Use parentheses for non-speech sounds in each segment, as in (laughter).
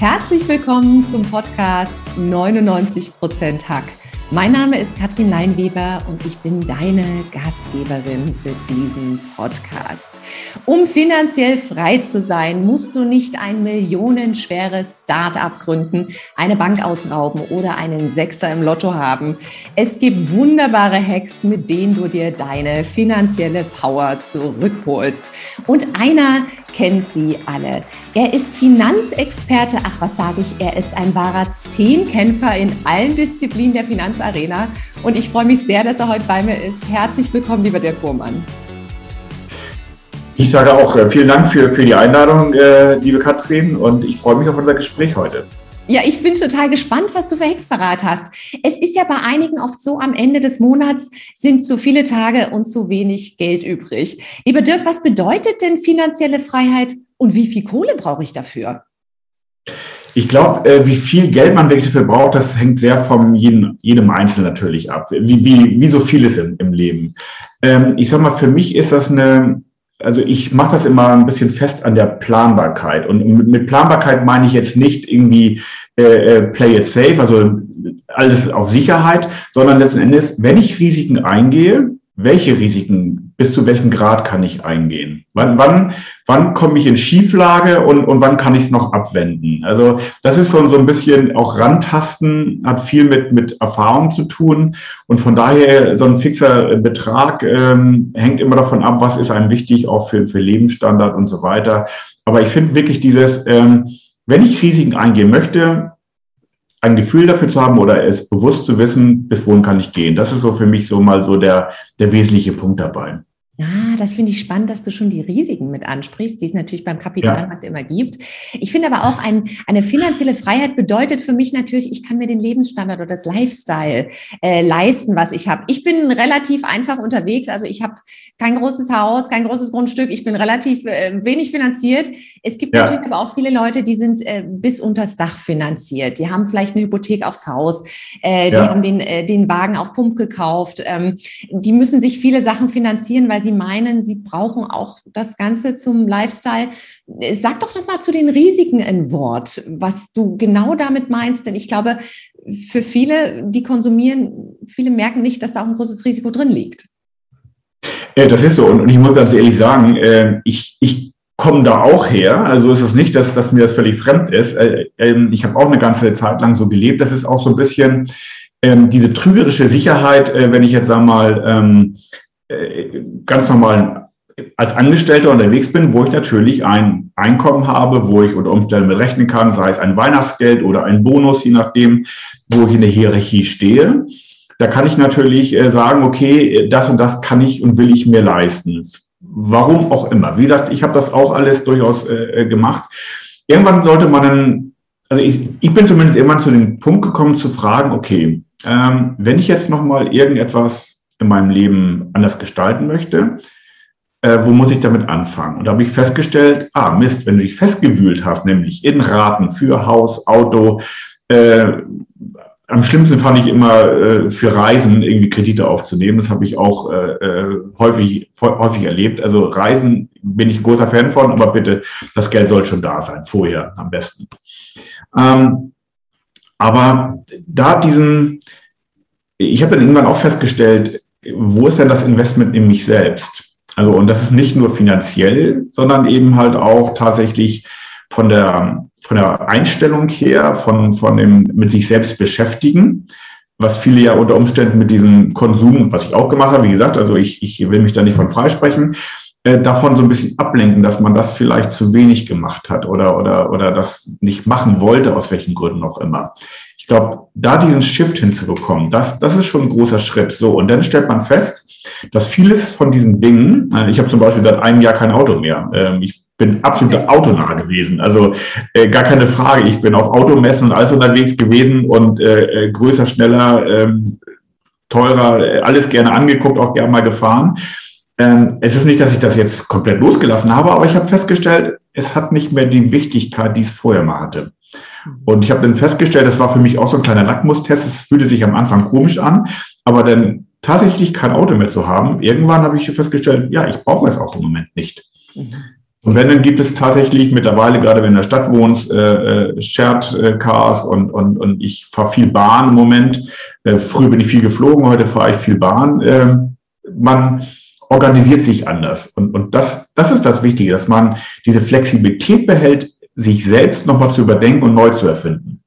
Herzlich willkommen zum Podcast 99% Hack. Mein Name ist Katrin Leinweber und ich bin deine Gastgeberin für diesen Podcast. Um finanziell frei zu sein, musst du nicht ein millionenschweres Start-up gründen, eine Bank ausrauben oder einen Sechser im Lotto haben. Es gibt wunderbare Hacks, mit denen du dir deine finanzielle Power zurückholst. Und einer kennt sie alle. Er ist Finanzexperte. Ach, was sage ich? Er ist ein wahrer Zehnkämpfer in allen Disziplinen der Finanzarena. Und ich freue mich sehr, dass er heute bei mir ist. Herzlich willkommen, lieber Dirk Burmann. Ich sage auch äh, vielen Dank für, für die Einladung, äh, liebe Katrin, und ich freue mich auf unser Gespräch heute. Ja, ich bin total gespannt, was du für Hexparat hast. Es ist ja bei einigen oft so, am Ende des Monats sind zu viele Tage und zu wenig Geld übrig. Lieber Dirk, was bedeutet denn finanzielle Freiheit und wie viel Kohle brauche ich dafür? Ich glaube, äh, wie viel Geld man wirklich dafür braucht, das hängt sehr von jedem, jedem Einzelnen natürlich ab, wie, wie, wie so vieles im, im Leben. Ähm, ich sag mal, für mich ist das eine, also ich mache das immer ein bisschen fest an der Planbarkeit. Und mit Planbarkeit meine ich jetzt nicht irgendwie äh, äh, play it safe, also alles auf Sicherheit, sondern letzten Endes, wenn ich Risiken eingehe, welche Risiken, bis zu welchem Grad kann ich eingehen? Wann, wann, wann komme ich in Schieflage und, und wann kann ich es noch abwenden? Also das ist so, so ein bisschen auch Rantasten, hat viel mit, mit Erfahrung zu tun und von daher so ein fixer Betrag ähm, hängt immer davon ab, was ist einem wichtig, auch für, für Lebensstandard und so weiter. Aber ich finde wirklich dieses, ähm, wenn ich Risiken eingehen möchte, ein Gefühl dafür zu haben oder es bewusst zu wissen, bis wohin kann ich gehen. Das ist so für mich so mal so der, der wesentliche Punkt dabei. Ah, das finde ich spannend, dass du schon die Risiken mit ansprichst, die es natürlich beim Kapitalmarkt ja. immer gibt. Ich finde aber auch, ein, eine finanzielle Freiheit bedeutet für mich natürlich, ich kann mir den Lebensstandard oder das Lifestyle äh, leisten, was ich habe. Ich bin relativ einfach unterwegs, also ich habe kein großes Haus, kein großes Grundstück, ich bin relativ äh, wenig finanziert. Es gibt ja. natürlich aber auch viele Leute, die sind äh, bis unters Dach finanziert. Die haben vielleicht eine Hypothek aufs Haus, äh, die ja. haben den, äh, den Wagen auf Pump gekauft. Ähm, die müssen sich viele Sachen finanzieren, weil sie Sie meinen, Sie brauchen auch das Ganze zum Lifestyle. Sag doch noch mal zu den Risiken ein Wort, was du genau damit meinst, denn ich glaube, für viele, die konsumieren, viele merken nicht, dass da auch ein großes Risiko drin liegt. Das ist so. Und ich muss ganz ehrlich sagen, äh, ich, ich komme da auch her. Also ist es nicht, dass, dass mir das völlig fremd ist. Äh, ähm, ich habe auch eine ganze Zeit lang so gelebt. Das ist auch so ein bisschen ähm, diese trügerische Sicherheit, äh, wenn ich jetzt sag mal ähm, äh, ganz normal als Angestellter unterwegs bin, wo ich natürlich ein Einkommen habe, wo ich unter Umständen berechnen kann, sei es ein Weihnachtsgeld oder ein Bonus, je nachdem, wo ich in der Hierarchie stehe. Da kann ich natürlich äh, sagen, okay, das und das kann ich und will ich mir leisten. Warum auch immer. Wie gesagt, ich habe das auch alles durchaus äh, gemacht. Irgendwann sollte man dann, also ich, ich bin zumindest irgendwann zu dem Punkt gekommen zu fragen, okay, ähm, wenn ich jetzt nochmal irgendetwas in meinem Leben anders gestalten möchte, äh, wo muss ich damit anfangen? Und da habe ich festgestellt, ah Mist, wenn du dich festgewühlt hast, nämlich in Raten für Haus, Auto, äh, am schlimmsten fand ich immer äh, für Reisen irgendwie Kredite aufzunehmen. Das habe ich auch äh, äh häufig, häufig erlebt. Also Reisen bin ich großer Fan von, aber bitte, das Geld soll schon da sein, vorher am besten. Ähm, aber da diesen, ich habe dann irgendwann auch festgestellt, wo ist denn das Investment in mich selbst? Also, und das ist nicht nur finanziell, sondern eben halt auch tatsächlich von der, von der Einstellung her, von, von dem mit sich selbst beschäftigen, was viele ja unter Umständen mit diesem Konsum, was ich auch gemacht habe, wie gesagt, also ich, ich will mich da nicht von freisprechen, äh, davon so ein bisschen ablenken, dass man das vielleicht zu wenig gemacht hat oder, oder, oder das nicht machen wollte, aus welchen Gründen auch immer glaube, da diesen Shift hinzubekommen, das, das ist schon ein großer Schritt. So, und dann stellt man fest, dass vieles von diesen Dingen, äh, ich habe zum Beispiel seit einem Jahr kein Auto mehr. Ähm, ich bin absolut autonah gewesen. Also äh, gar keine Frage. Ich bin auf Automessen und alles unterwegs gewesen und äh, äh größer, schneller, ähm, teurer, äh, alles gerne angeguckt, auch gerne mal gefahren. Ähm, es ist nicht, dass ich das jetzt komplett losgelassen habe, aber ich habe festgestellt, es hat nicht mehr die Wichtigkeit, die es vorher mal hatte. Und ich habe dann festgestellt, das war für mich auch so ein kleiner Lackmustest. Es fühlte sich am Anfang komisch an, aber dann tatsächlich kein Auto mehr zu haben, irgendwann habe ich festgestellt, ja, ich brauche es auch im Moment nicht. Mhm. Und wenn, dann gibt es tatsächlich mittlerweile, gerade wenn du in der Stadt wohnst, äh, äh, Shared äh, Cars und, und, und ich fahre viel Bahn im Moment. Äh, früher bin ich viel geflogen, heute fahre ich viel Bahn. Äh, man organisiert sich anders. Und, und das, das ist das Wichtige, dass man diese Flexibilität behält, sich selbst nochmal zu überdenken und neu zu erfinden.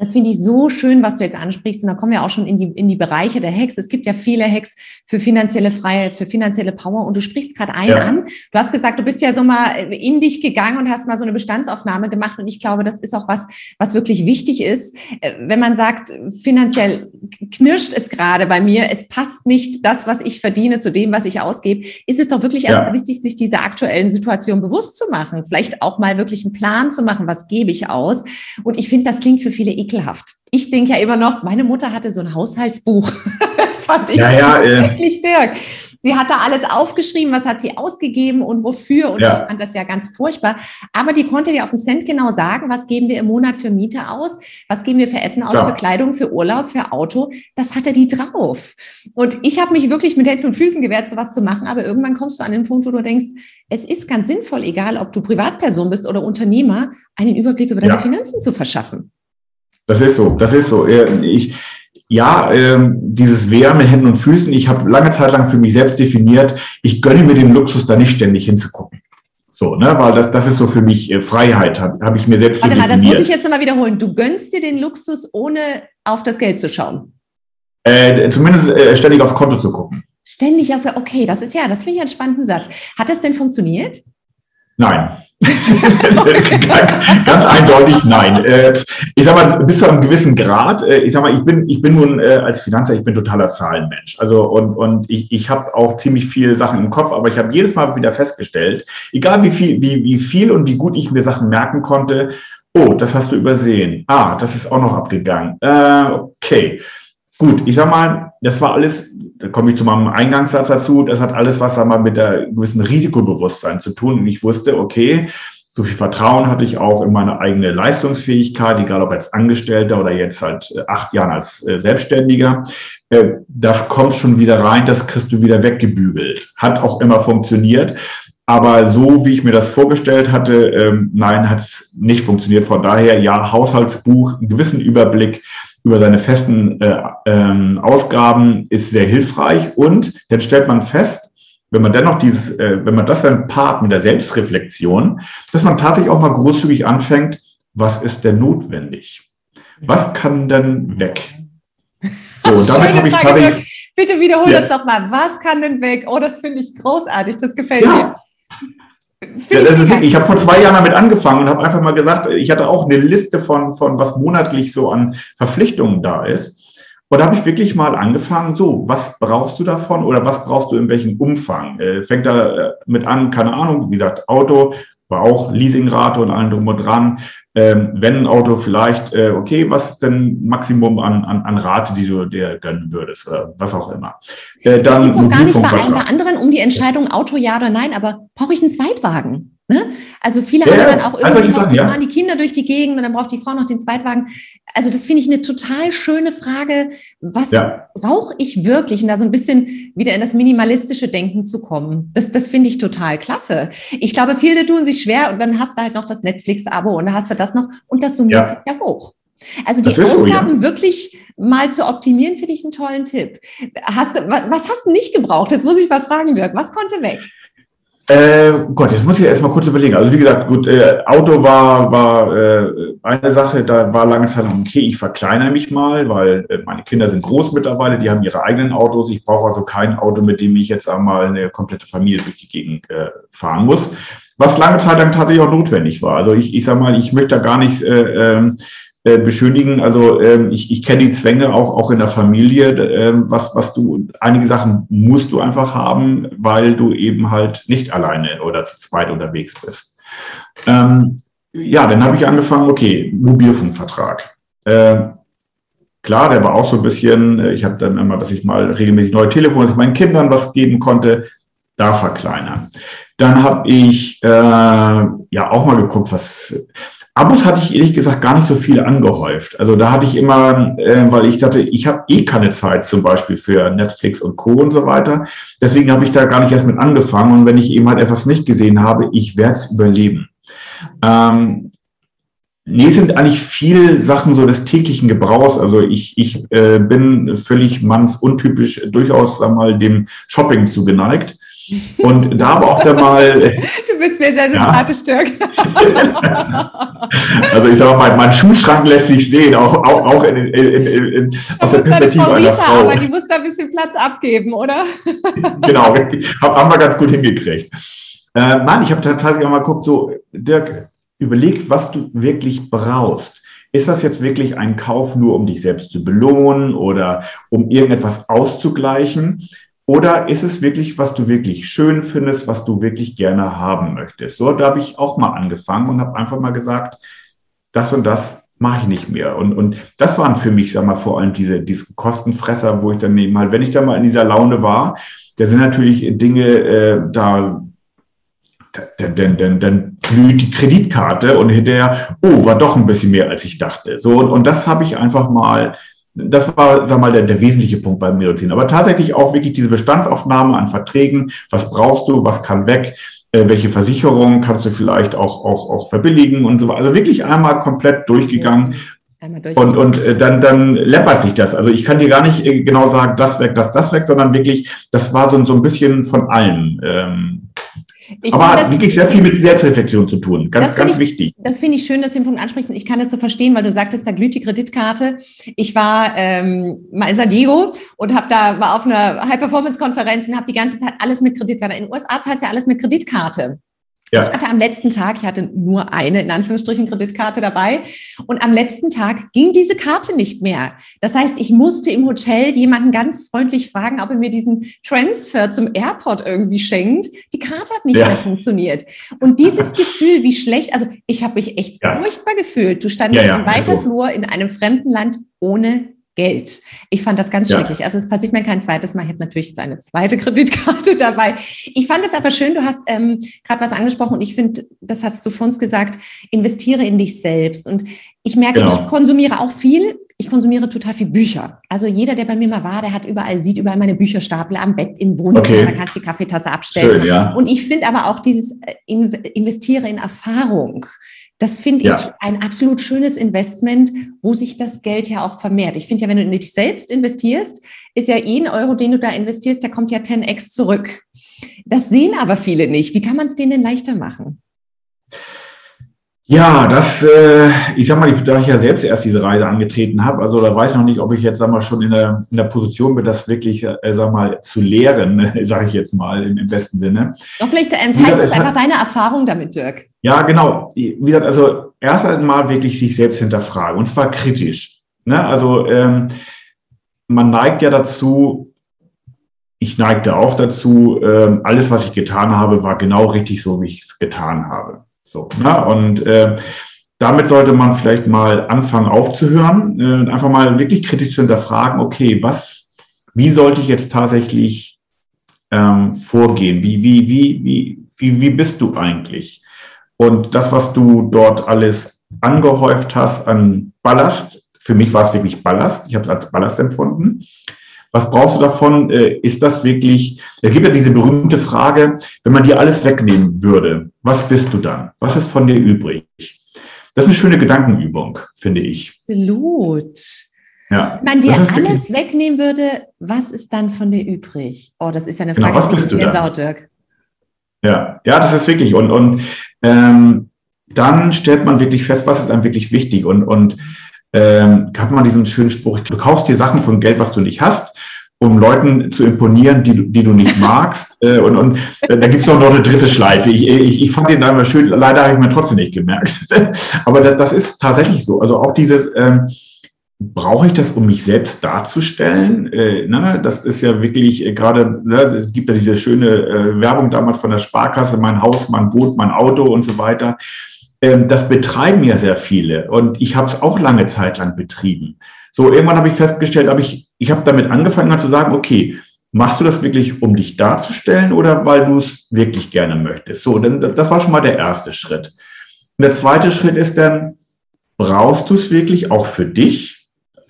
Das finde ich so schön, was du jetzt ansprichst. Und da kommen wir auch schon in die, in die Bereiche der Hacks. Es gibt ja viele Hacks für finanzielle Freiheit, für finanzielle Power. Und du sprichst gerade einen ja. an. Du hast gesagt, du bist ja so mal in dich gegangen und hast mal so eine Bestandsaufnahme gemacht. Und ich glaube, das ist auch was, was wirklich wichtig ist. Äh, wenn man sagt, finanziell knirscht es gerade bei mir, es passt nicht das, was ich verdiene, zu dem, was ich ausgebe, ist es doch wirklich ja. erstmal wichtig, sich dieser aktuellen Situation bewusst zu machen. Vielleicht auch mal wirklich einen Plan zu machen, was gebe ich aus. Und ich finde, das klingt für viele ekelhaft. Ich denke ja immer noch, meine Mutter hatte so ein Haushaltsbuch. (laughs) das fand ich ja, ja, wirklich stark. Sie hat da alles aufgeschrieben, was hat sie ausgegeben und wofür. Und ja. ich fand das ja ganz furchtbar. Aber die konnte dir auf den Cent genau sagen, was geben wir im Monat für Miete aus, was geben wir für Essen aus, ja. für Kleidung, für Urlaub, für Auto. Das hatte die drauf. Und ich habe mich wirklich mit Händen und Füßen gewehrt, sowas zu machen. Aber irgendwann kommst du an den Punkt, wo du denkst, es ist ganz sinnvoll, egal ob du Privatperson bist oder Unternehmer, einen Überblick über deine ja. Finanzen zu verschaffen. Das ist so, das ist so. Ich, ja, ähm, dieses Wehr mit Händen und Füßen, ich habe lange Zeit lang für mich selbst definiert, ich gönne mir den Luxus, da nicht ständig hinzugucken. So, ne, weil das, das ist so für mich äh, Freiheit, habe hab ich mir selbst Warte mal, das muss ich jetzt nochmal wiederholen. Du gönnst dir den Luxus, ohne auf das Geld zu schauen. Äh, zumindest äh, ständig aufs Konto zu gucken. Ständig aufs okay, das ist ja, das finde ich einen spannenden Satz. Hat das denn funktioniert? Nein. (laughs) ganz, eindeutig nein. Äh, ich sag mal, bis zu einem gewissen Grad, äh, ich sag mal, ich bin, ich bin nun äh, als Finanzer, ich bin totaler Zahlenmensch. Also und, und ich, ich habe auch ziemlich viele Sachen im Kopf, aber ich habe jedes Mal wieder festgestellt, egal wie viel, wie, wie viel und wie gut ich mir Sachen merken konnte, oh, das hast du übersehen. Ah, das ist auch noch abgegangen. okay. Gut, ich sag mal, das war alles, da komme ich zu meinem Eingangssatz dazu, das hat alles was einmal mit der gewissen Risikobewusstsein zu tun. Und ich wusste, okay, so viel Vertrauen hatte ich auch in meine eigene Leistungsfähigkeit, egal ob als Angestellter oder jetzt äh, acht Jahren als äh, Selbstständiger. Äh, das kommt schon wieder rein, das kriegst du wieder weggebügelt. Hat auch immer funktioniert. Aber so, wie ich mir das vorgestellt hatte, ähm, nein, hat es nicht funktioniert. Von daher, ja, Haushaltsbuch, einen gewissen Überblick, über seine festen äh, ähm, Ausgaben ist sehr hilfreich und dann stellt man fest, wenn man dennoch dieses, äh, wenn man das dann paart mit der Selbstreflexion, dass man tatsächlich auch mal großzügig anfängt, was ist denn notwendig? Was kann denn weg? So, und damit habe ich, hab ich, Bitte wiederhol ja. das doch mal. Was kann denn weg? Oh, das finde ich großartig. Das gefällt ja. mir. Ja, ist, ich habe vor zwei Jahren damit angefangen und habe einfach mal gesagt, ich hatte auch eine Liste von, von was monatlich so an Verpflichtungen da ist. Und da habe ich wirklich mal angefangen, so, was brauchst du davon oder was brauchst du in welchem Umfang? Äh, fängt da äh, mit an, keine Ahnung, wie gesagt, Auto, war auch Leasingrate und allen drum und dran. Ähm, wenn ein Auto vielleicht, äh, okay, was ist denn Maximum an, an, an Rate, die du dir gönnen würdest, oder was auch immer. Äh, dann es geht doch gar nicht bei bei anderen um die Entscheidung Auto ja oder nein, aber brauche ich einen Zweitwagen? Ne? Also viele ja, haben dann auch irgendwie die ja. fahren die Kinder durch die Gegend und dann braucht die Frau noch den Zweitwagen. Also das finde ich eine total schöne Frage. Was ja. brauche ich wirklich? Und da so ein bisschen wieder in das minimalistische Denken zu kommen. Das, das finde ich total klasse. Ich glaube, viele tun sich schwer und dann hast du halt noch das Netflix-Abo und dann hast du das noch und das summiert sich ja hoch. Also die Ausgaben so, wirklich mal zu optimieren, finde ich einen tollen Tipp. Hast du, was, was hast du nicht gebraucht? Jetzt muss ich mal fragen, Dirk, was konnte weg? Äh, Gott, jetzt muss ich erst mal kurz überlegen. Also wie gesagt, gut, äh, Auto war, war äh, eine Sache, da war lange Zeit noch okay, ich verkleinere mich mal, weil äh, meine Kinder sind groß mittlerweile, die haben ihre eigenen Autos. Ich brauche also kein Auto, mit dem ich jetzt einmal eine komplette Familie durch die Gegend äh, fahren muss. Was lange Zeit dann tatsächlich auch notwendig war. Also ich, ich sag mal, ich möchte da gar nicht äh, ähm, äh, beschönigen. Also ähm, ich, ich kenne die Zwänge auch, auch in der Familie, ähm, was, was du, einige Sachen musst du einfach haben, weil du eben halt nicht alleine oder zu zweit unterwegs bist. Ähm, ja, dann habe ich angefangen, okay, Mobilfunkvertrag. Äh, klar, der war auch so ein bisschen, äh, ich habe dann immer, dass ich mal regelmäßig neue Telefone, meinen Kindern was geben konnte, da verkleinern. Dann habe ich äh, ja auch mal geguckt, was Abos hatte ich ehrlich gesagt gar nicht so viel angehäuft. Also da hatte ich immer, äh, weil ich dachte, ich habe eh keine Zeit zum Beispiel für Netflix und Co. und so weiter. Deswegen habe ich da gar nicht erst mit angefangen. Und wenn ich eben halt etwas nicht gesehen habe, ich werde es überleben. Ähm, Nee, sind eigentlich viel Sachen so des täglichen Gebrauchs. Also ich, ich äh, bin völlig mannsuntypisch durchaus sag mal, dem Shopping zugeneigt. Und da aber auch da mal. Du bist mir sehr sympathisch, ja. Dirk. (laughs) also ich sage mal, mein Schuhschrank lässt sich sehen, auch, auch, auch in, in, in, aus der Perspektive Frau einer Frau. Aber die muss da ein bisschen Platz abgeben, oder? (laughs) genau, haben wir ganz gut hingekriegt. Äh, nein, ich habe tatsächlich auch mal geguckt, so, Dirk, überlegst, was du wirklich brauchst. Ist das jetzt wirklich ein Kauf nur, um dich selbst zu belohnen oder um irgendetwas auszugleichen? Oder ist es wirklich, was du wirklich schön findest, was du wirklich gerne haben möchtest? So, da habe ich auch mal angefangen und habe einfach mal gesagt, das und das mache ich nicht mehr. Und, und das waren für mich, sag mal, vor allem diese, diese Kostenfresser, wo ich dann eben halt, wenn ich da mal in dieser Laune war, da sind natürlich Dinge, äh, da dann, dann, dann, dann blüht die Kreditkarte und hinterher, oh, war doch ein bisschen mehr, als ich dachte. So, und, und das habe ich einfach mal, das war, sag mal, der, der wesentliche Punkt beim Medizin. Aber tatsächlich auch wirklich diese Bestandsaufnahme an Verträgen. Was brauchst du? Was kann weg? Äh, welche Versicherungen kannst du vielleicht auch, auch, auch verbilligen und so weiter. Also wirklich einmal komplett durchgegangen. Und, und äh, dann, dann läppert sich das. Also ich kann dir gar nicht äh, genau sagen, das weg, das, das weg, sondern wirklich, das war so, so ein bisschen von allem. Ähm, ich Aber hat wirklich sehr viel mit Selbstreflexion zu tun. Ganz, ganz ich, wichtig. Das finde ich schön, dass du den Punkt ansprichst. Ich kann das so verstehen, weil du sagtest, da glüht die Kreditkarte. Ich war ähm, mal in San Diego und habe da war auf einer High-Performance-Konferenz und habe die ganze Zeit alles mit Kreditkarte. In den USA zahlt ja alles mit Kreditkarte. Ja. Ich hatte am letzten Tag, ich hatte nur eine, in Anführungsstrichen, Kreditkarte dabei. Und am letzten Tag ging diese Karte nicht mehr. Das heißt, ich musste im Hotel jemanden ganz freundlich fragen, ob er mir diesen Transfer zum Airport irgendwie schenkt. Die Karte hat nicht ja. mehr funktioniert. Und dieses Gefühl, wie schlecht, also ich habe mich echt ja. furchtbar gefühlt. Du standest ja, im Weiterflur in einem fremden Land ohne Geld. Ich fand das ganz ja. schrecklich. Also es passiert mir kein zweites Mal. Ich habe natürlich jetzt eine zweite (laughs) Kreditkarte dabei. Ich fand es aber schön, du hast ähm, gerade was angesprochen und ich finde, das hast du vor uns gesagt, investiere in dich selbst. Und ich merke, genau. ich konsumiere auch viel. Ich konsumiere total viel Bücher. Also jeder, der bei mir mal war, der hat überall, sieht überall meine Bücherstapel am Bett im Wohnzimmer, okay. da kannst du die Kaffeetasse abstellen. Schön, ja. Und ich finde aber auch dieses äh, investiere in Erfahrung. Das finde ja. ich ein absolut schönes Investment, wo sich das Geld ja auch vermehrt. Ich finde ja, wenn du in dich selbst investierst, ist ja jeden Euro, den du da investierst, der kommt ja 10x zurück. Das sehen aber viele nicht. Wie kann man es denen denn leichter machen? Ja, das, äh, ich sag mal, da ich ja selbst erst diese Reise angetreten habe, also da weiß ich noch nicht, ob ich jetzt, sag mal, schon in der, in der Position bin, das wirklich, äh, sag mal, zu lehren, (laughs) sage ich jetzt mal im, im besten Sinne. Doch vielleicht ähm, teilst du uns einfach deine Erfahrung damit, Dirk. Ja, genau. Wie gesagt, also erst einmal wirklich sich selbst hinterfragen und zwar kritisch. Ne? Also ähm, man neigt ja dazu, ich neigte auch dazu, ähm, alles, was ich getan habe, war genau richtig so, wie ich es getan habe. So, na, und äh, damit sollte man vielleicht mal anfangen aufzuhören äh, einfach mal wirklich kritisch zu hinterfragen, okay, was, wie sollte ich jetzt tatsächlich ähm, vorgehen? Wie, wie, wie, wie, wie, wie bist du eigentlich? Und das, was du dort alles angehäuft hast an Ballast, für mich war es wirklich Ballast, ich habe es als Ballast empfunden, was brauchst du davon? Äh, ist das wirklich, es gibt ja diese berühmte Frage, wenn man dir alles wegnehmen würde, was bist du dann? Was ist von dir übrig? Das ist eine schöne Gedankenübung, finde ich. Absolut. Ja, wenn man dir alles wegnehmen würde, was ist dann von dir übrig? Oh, das ist ja eine genau, Frage, genau, was bist du dann? Dirk. Ja, ja, das ist wirklich. Und, und ähm, dann stellt man wirklich fest, was ist einem wirklich wichtig. Und, und ähm, hat man diesen schönen Spruch, du kaufst dir Sachen von Geld, was du nicht hast um Leuten zu imponieren, die, die du nicht (laughs) magst. Äh, und und äh, da gibt's noch, noch eine dritte Schleife. Ich, ich, ich fand den da immer schön, leider habe ich mir trotzdem nicht gemerkt. (laughs) Aber das, das ist tatsächlich so. Also auch dieses, ähm, brauche ich das, um mich selbst darzustellen? Äh, ne? Das ist ja wirklich äh, gerade, ne, es gibt ja diese schöne äh, Werbung damals von der Sparkasse, mein Haus, mein Boot, mein Auto und so weiter. Ähm, das betreiben ja sehr viele und ich habe es auch lange Zeit lang betrieben. So, irgendwann habe ich festgestellt, habe ich, ich habe damit angefangen zu sagen, okay, machst du das wirklich, um dich darzustellen oder weil du es wirklich gerne möchtest? So, denn das war schon mal der erste Schritt. Und der zweite Schritt ist dann, brauchst du es wirklich auch für dich?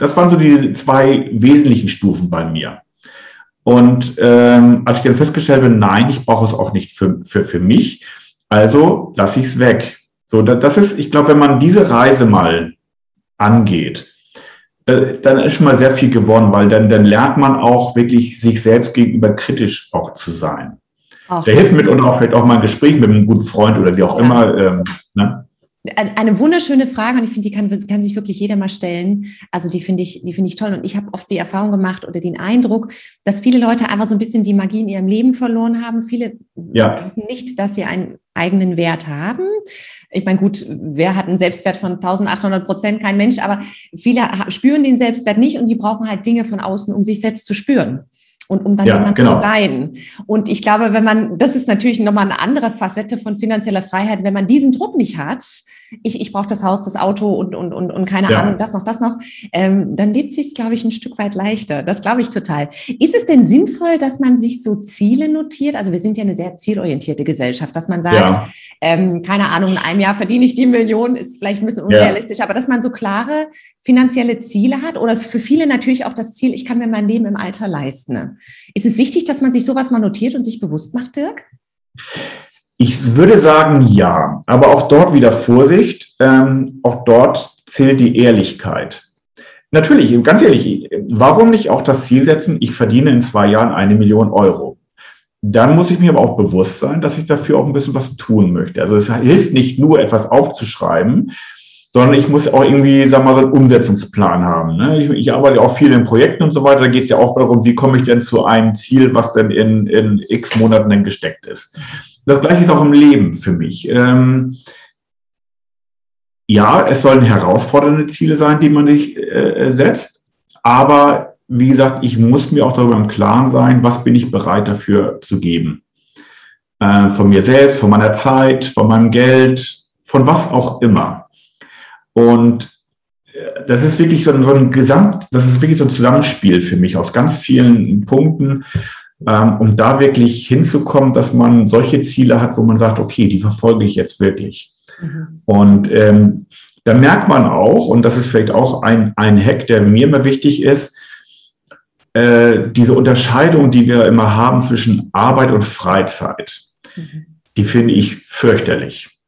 Das waren so die zwei wesentlichen Stufen bei mir. Und ähm, als ich dann festgestellt habe, nein, ich brauche es auch nicht für, für, für mich, also lasse ich es weg. So, das ist, ich glaube, wenn man diese Reise mal angeht, äh, dann ist schon mal sehr viel gewonnen, weil dann, dann lernt man auch wirklich sich selbst gegenüber kritisch auch zu sein. Auch Der hilft mit und auch vielleicht auch mal ein Gespräch mit einem guten Freund oder wie auch ja. immer. Ähm, ne? Eine wunderschöne Frage und ich finde, die kann, kann sich wirklich jeder mal stellen. Also die finde ich, die finde ich toll und ich habe oft die Erfahrung gemacht oder den Eindruck, dass viele Leute einfach so ein bisschen die Magie in ihrem Leben verloren haben. Viele ja. denken nicht, dass sie einen eigenen Wert haben. Ich meine, gut, wer hat einen Selbstwert von 1800 Prozent? Kein Mensch, aber viele spüren den Selbstwert nicht und die brauchen halt Dinge von außen, um sich selbst zu spüren und um dann ja, jemand genau. zu sein. Und ich glaube, wenn man, das ist natürlich nochmal eine andere Facette von finanzieller Freiheit, wenn man diesen Druck nicht hat, ich, ich brauche das Haus, das Auto und, und, und, und keine ja. Ahnung, das noch, das noch, ähm, dann lebt sich glaube ich, ein Stück weit leichter. Das glaube ich total. Ist es denn sinnvoll, dass man sich so Ziele notiert? Also wir sind ja eine sehr zielorientierte Gesellschaft, dass man sagt, ja. ähm, keine Ahnung, in einem Jahr verdiene ich die Million, ist vielleicht ein bisschen unrealistisch, ja. aber dass man so klare finanzielle Ziele hat oder für viele natürlich auch das Ziel, ich kann mir mein Leben im Alter leisten. Ist es wichtig, dass man sich sowas mal notiert und sich bewusst macht, Dirk? Ich würde sagen, ja, aber auch dort wieder Vorsicht. Ähm, auch dort zählt die Ehrlichkeit. Natürlich, ganz ehrlich, warum nicht auch das Ziel setzen, ich verdiene in zwei Jahren eine Million Euro? Dann muss ich mir aber auch bewusst sein, dass ich dafür auch ein bisschen was tun möchte. Also es hilft nicht nur etwas aufzuschreiben, sondern ich muss auch irgendwie, sag mal, so einen Umsetzungsplan haben. Ne? Ich, ich, arbeite auch viel in Projekten und so weiter. Da geht es ja auch darum, wie komme ich denn zu einem Ziel, was denn in, in x Monaten dann gesteckt ist. Das gleiche ist auch im Leben für mich. Ähm, ja, es sollen herausfordernde Ziele sein, die man sich äh, setzt. Aber wie gesagt, ich muss mir auch darüber im Klaren sein, was bin ich bereit dafür zu geben. Äh, von mir selbst, von meiner Zeit, von meinem Geld, von was auch immer. Und äh, das ist wirklich so ein, so ein Gesamt, das ist wirklich so ein Zusammenspiel für mich aus ganz vielen Punkten, ähm, um da wirklich hinzukommen, dass man solche Ziele hat, wo man sagt, okay, die verfolge ich jetzt wirklich. Mhm. Und ähm, da merkt man auch, und das ist vielleicht auch ein, ein Hack, der mir immer wichtig ist, äh, diese Unterscheidung, die wir immer haben zwischen Arbeit und Freizeit, mhm. die finde ich fürchterlich.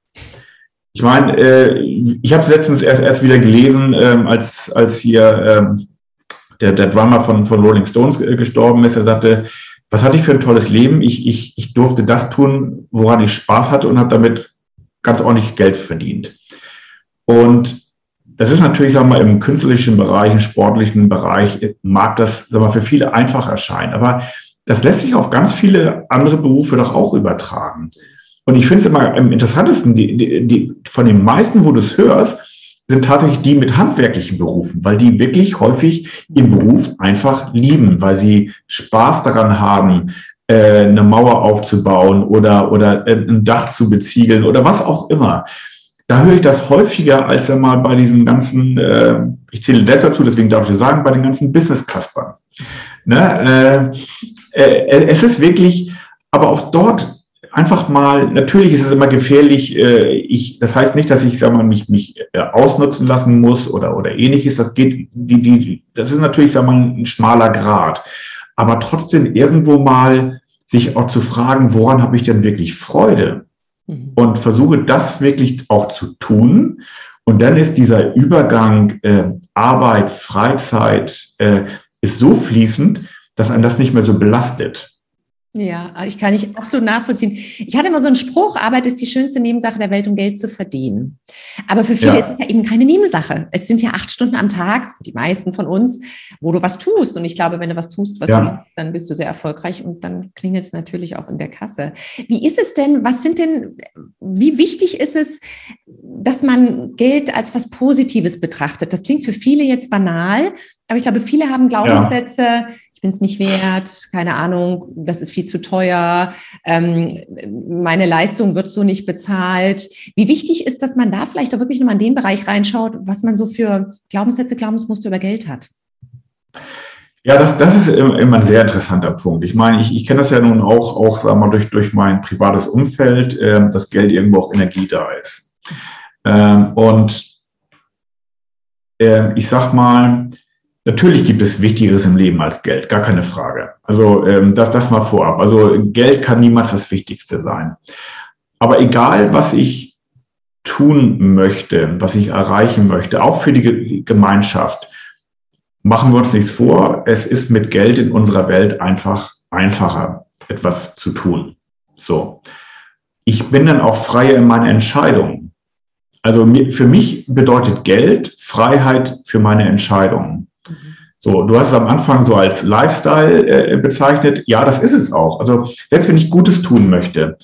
Ich meine, äh, ich habe es letztens erst, erst wieder gelesen, ähm, als, als hier ähm, der, der Drummer von, von Rolling Stones gestorben ist. Er sagte, was hatte ich für ein tolles Leben? Ich, ich, ich durfte das tun, woran ich Spaß hatte und habe damit ganz ordentlich Geld verdient. Und das ist natürlich, sagen wir im künstlerischen Bereich, im sportlichen Bereich, mag das, sagen wir für viele einfach erscheinen. Aber das lässt sich auf ganz viele andere Berufe doch auch übertragen. Und ich finde es immer am interessantesten, die, die, die, von den meisten, wo du es hörst, sind tatsächlich die mit handwerklichen Berufen, weil die wirklich häufig ihren Beruf einfach lieben, weil sie Spaß daran haben, äh, eine Mauer aufzubauen oder, oder äh, ein Dach zu beziegeln oder was auch immer. Da höre ich das häufiger als einmal bei diesen ganzen, äh, ich zähle selbst dazu, deswegen darf ich sagen, bei den ganzen Business-Kaspern. Ne? Äh, äh, es ist wirklich, aber auch dort einfach mal, natürlich ist es immer gefährlich, äh, ich, das heißt nicht, dass ich sag mal, mich, mich äh, ausnutzen lassen muss oder, oder ähnliches. Das geht, die, die, das ist natürlich sag mal, ein schmaler Grad. Aber trotzdem irgendwo mal sich auch zu fragen, woran habe ich denn wirklich Freude? Mhm. Und versuche das wirklich auch zu tun. Und dann ist dieser Übergang äh, Arbeit, Freizeit, äh, ist so fließend, dass einen das nicht mehr so belastet. Ja, ich kann nicht absolut nachvollziehen. Ich hatte immer so einen Spruch, Arbeit ist die schönste Nebensache der Welt, um Geld zu verdienen. Aber für viele ja. ist es ja eben keine Nebensache. Es sind ja acht Stunden am Tag, die meisten von uns, wo du was tust. Und ich glaube, wenn du was tust, was ja. du machst, dann bist du sehr erfolgreich und dann klingelt es natürlich auch in der Kasse. Wie ist es denn, was sind denn, wie wichtig ist es, dass man Geld als was Positives betrachtet? Das klingt für viele jetzt banal, aber ich glaube, viele haben Glaubenssätze, ja bin es nicht wert, keine Ahnung, das ist viel zu teuer, ähm, meine Leistung wird so nicht bezahlt. Wie wichtig ist, dass man da vielleicht auch wirklich nochmal in den Bereich reinschaut, was man so für Glaubenssätze, Glaubensmuster über Geld hat? Ja, das, das ist immer ein sehr interessanter Punkt. Ich meine, ich, ich kenne das ja nun auch, auch sagen wir, durch, durch mein privates Umfeld, äh, dass Geld irgendwo auch Energie da ist. Ähm, und äh, ich sag mal, Natürlich gibt es Wichtigeres im Leben als Geld, gar keine Frage. Also ähm, das, das mal vorab. Also Geld kann niemals das Wichtigste sein. Aber egal, was ich tun möchte, was ich erreichen möchte, auch für die Gemeinschaft, machen wir uns nichts vor. Es ist mit Geld in unserer Welt einfach einfacher, etwas zu tun. So. Ich bin dann auch freier in meinen Entscheidungen. Also für mich bedeutet Geld Freiheit für meine Entscheidungen. So, du hast es am Anfang so als Lifestyle äh, bezeichnet. Ja, das ist es auch. Also selbst wenn ich Gutes tun möchte,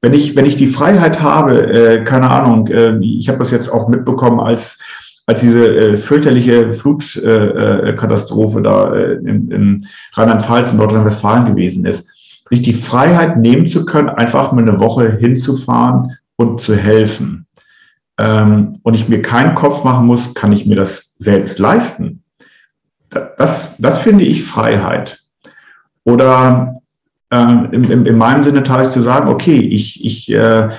wenn ich wenn ich die Freiheit habe, äh, keine Ahnung, äh, ich habe das jetzt auch mitbekommen, als als diese äh, fürchterliche Flutkatastrophe äh, da äh, in, in Rheinland-Pfalz und Nordrhein-Westfalen gewesen ist, sich die Freiheit nehmen zu können, einfach mal eine Woche hinzufahren und zu helfen. Ähm, und ich mir keinen Kopf machen muss, kann ich mir das selbst leisten das, das finde ich Freiheit. Oder äh, in, in, meinem Sinne teile ich zu sagen, okay, ich, ich äh,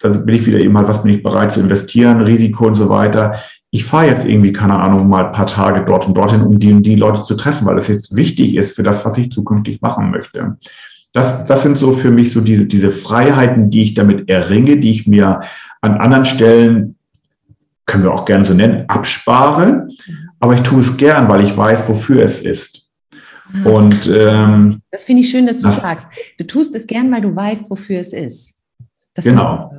da bin ich wieder eben halt, was bin ich bereit zu investieren, Risiko und so weiter. Ich fahre jetzt irgendwie, keine Ahnung, mal ein paar Tage dort und dorthin, um die die Leute zu treffen, weil das jetzt wichtig ist für das, was ich zukünftig machen möchte. Das, das sind so für mich so diese, diese Freiheiten, die ich damit erringe, die ich mir an anderen Stellen, können wir auch gerne so nennen, abspare aber ich tue es gern, weil ich weiß, wofür es ist. Ah, und ähm, das finde ich schön, dass du das, sagst. Du tust es gern, weil du weißt, wofür es ist. Das genau.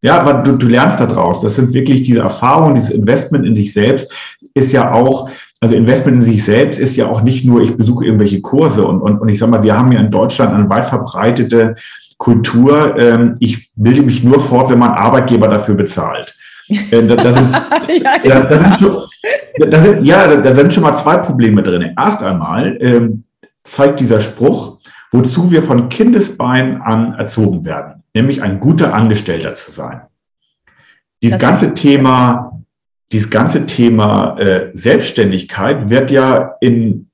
Ja, aber du, du lernst daraus. Das sind wirklich diese Erfahrungen, dieses Investment in sich selbst ist ja auch, also Investment in sich selbst ist ja auch nicht nur, ich besuche irgendwelche Kurse und, und, und ich sage mal, wir haben ja in Deutschland eine weit verbreitete Kultur. Ähm, ich bilde mich nur fort, wenn mein Arbeitgeber dafür bezahlt. Äh, da, da, sind, (laughs) ja, da, sind schon, da, sind, ja, da, sind schon mal zwei Probleme drin. Erst einmal ähm, zeigt dieser Spruch, wozu wir von Kindesbein an erzogen werden, nämlich ein guter Angestellter zu sein. Dieses ganze Thema, dieses ganze Thema äh, Selbstständigkeit wird ja in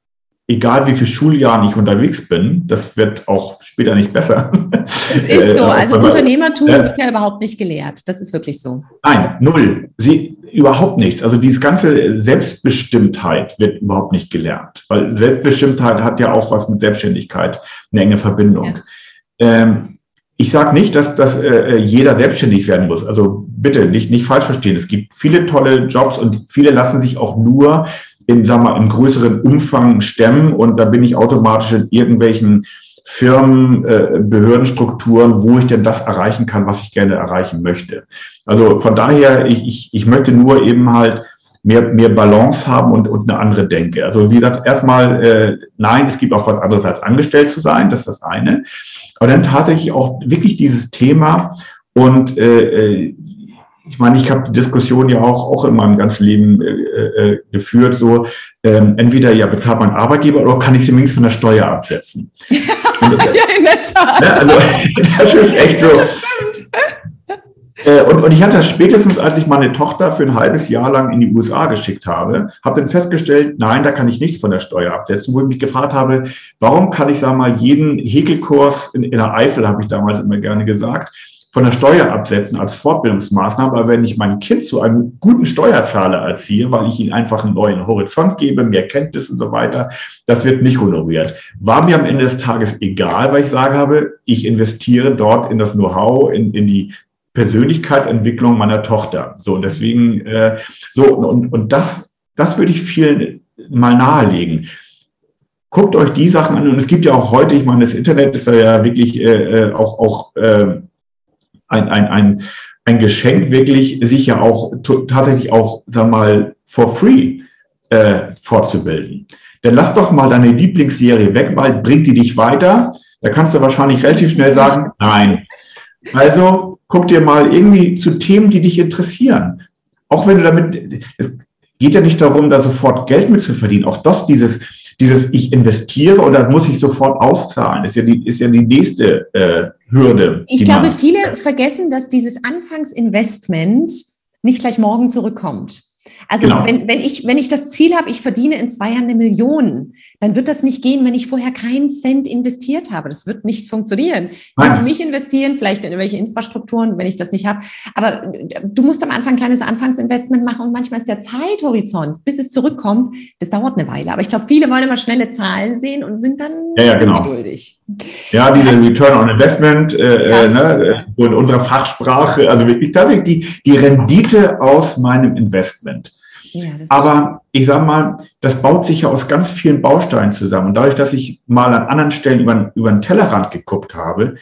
egal wie viele Schuljahren ich unterwegs bin, das wird auch später nicht besser. Es ist (laughs) so. Äh, also Unternehmertum äh, wird ja überhaupt nicht gelehrt. Das ist wirklich so. Nein, null. Sie, überhaupt nichts. Also diese ganze Selbstbestimmtheit wird überhaupt nicht gelernt. Weil Selbstbestimmtheit hat ja auch was mit Selbstständigkeit, eine enge Verbindung. Ja. Ähm, ich sage nicht, dass, dass äh, jeder selbstständig werden muss. Also bitte nicht, nicht falsch verstehen. Es gibt viele tolle Jobs und viele lassen sich auch nur in, sag mal, im größeren Umfang stemmen und da bin ich automatisch in irgendwelchen Firmen, äh, Behördenstrukturen, wo ich denn das erreichen kann, was ich gerne erreichen möchte. Also von daher, ich, ich, ich möchte nur eben halt mehr, mehr Balance haben und, und eine andere Denke. Also wie gesagt, erstmal, äh, nein, es gibt auch was anderes als angestellt zu sein, das ist das eine. Aber dann tatsächlich auch wirklich dieses Thema und äh, äh ich meine, ich habe die Diskussion ja auch, auch in meinem ganzen Leben äh, äh, geführt, so ähm, entweder ja bezahlt mein Arbeitgeber oder kann ich sie wenigstens von der Steuer absetzen. (laughs) Und, ja, in der Tat. Ne, also, (laughs) das ist echt so. Das stimmt. Äh, und, und ich hatte das spätestens, als ich meine Tochter für ein halbes Jahr lang in die USA geschickt habe, habe dann festgestellt, nein, da kann ich nichts von der Steuer absetzen, wo ich mich gefragt habe, warum kann ich, sagen mal, jeden Häkelkurs in, in der Eifel, habe ich damals immer gerne gesagt, von der Steuer absetzen als Fortbildungsmaßnahme. Aber wenn ich mein Kind zu einem guten Steuerzahler erziehe, weil ich ihm einfach einen neuen Horizont gebe, mehr Kenntnis und so weiter, das wird nicht honoriert. War mir am Ende des Tages egal, weil ich sage habe, ich investiere dort in das Know-how, in, in die Persönlichkeitsentwicklung meiner Tochter. So, und deswegen, äh, so, und, und das, das würde ich vielen mal nahelegen guckt euch die Sachen an. Und es gibt ja auch heute, ich meine, das Internet ist da ja wirklich äh, äh auch, auch äh, ein, ein, ein, ein Geschenk, wirklich sich ja auch tatsächlich auch, sag mal, for free äh, fortzubilden. Dann lass doch mal deine Lieblingsserie weg, weil bringt die dich weiter? Da kannst du wahrscheinlich relativ schnell sagen, nein. Also guck dir mal irgendwie zu Themen, die dich interessieren. Auch wenn du damit, es geht ja nicht darum, da sofort Geld mit zu verdienen. Auch das, dieses, dieses ich investiere und das muss ich sofort auszahlen, ist ja die, ist ja die nächste äh, Hürde. Ich glaube, viele vergessen, dass dieses Anfangsinvestment nicht gleich morgen zurückkommt. Also genau. wenn, wenn, ich, wenn ich das Ziel habe, ich verdiene in zwei Jahren eine Million, dann wird das nicht gehen, wenn ich vorher keinen Cent investiert habe. Das wird nicht funktionieren. Ich muss mich investieren, vielleicht in irgendwelche Infrastrukturen, wenn ich das nicht habe. Aber du musst am Anfang ein kleines Anfangsinvestment machen und manchmal ist der Zeithorizont, bis es zurückkommt, das dauert eine Weile. Aber ich glaube, viele wollen immer schnelle Zahlen sehen und sind dann ja, ja, genau. geduldig. Ja, diese also, Return on Investment äh, äh, ne, in unserer Fachsprache, also wirklich tatsächlich die, die Rendite aus meinem Investment. Ja, Aber ich sage mal, das baut sich ja aus ganz vielen Bausteinen zusammen. Und dadurch, dass ich mal an anderen Stellen über, über den Tellerrand geguckt habe,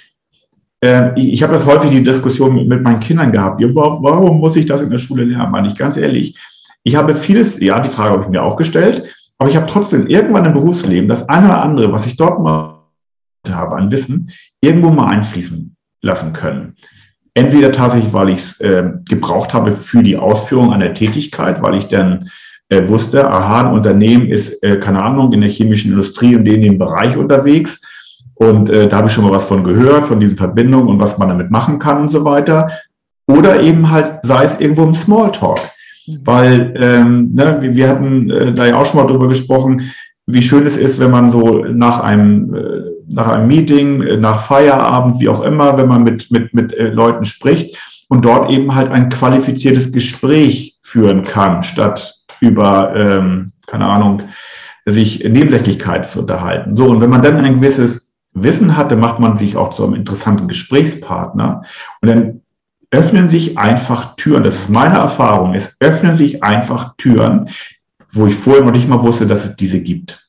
äh, ich, ich habe das häufig die Diskussion mit, mit meinen Kindern gehabt. Ja, warum muss ich das in der Schule lernen? Meine ich ganz ehrlich. Ich habe vieles, ja, die Frage habe ich mir auch gestellt, aber ich habe trotzdem irgendwann im Berufsleben das eine oder andere, was ich dort mal habe an Wissen, irgendwo mal einfließen lassen können. Entweder tatsächlich, weil ich es äh, gebraucht habe für die Ausführung einer Tätigkeit, weil ich dann äh, wusste, aha, ein Unternehmen ist, äh, keine Ahnung, in der chemischen Industrie und in dem Bereich unterwegs. Und äh, da habe ich schon mal was von gehört, von diesen Verbindungen und was man damit machen kann und so weiter. Oder eben halt, sei es irgendwo im Smalltalk. Mhm. Weil ähm, ne, wir hatten äh, da ja auch schon mal drüber gesprochen, wie schön es ist, wenn man so nach einem äh, nach einem Meeting, nach Feierabend, wie auch immer, wenn man mit, mit, mit äh, Leuten spricht und dort eben halt ein qualifiziertes Gespräch führen kann, statt über, ähm, keine Ahnung, sich Nebensächlichkeit zu unterhalten. So, und wenn man dann ein gewisses Wissen hatte, macht man sich auch zu einem interessanten Gesprächspartner und dann öffnen sich einfach Türen. Das ist meine Erfahrung. Es öffnen sich einfach Türen, wo ich vorher noch nicht mal wusste, dass es diese gibt.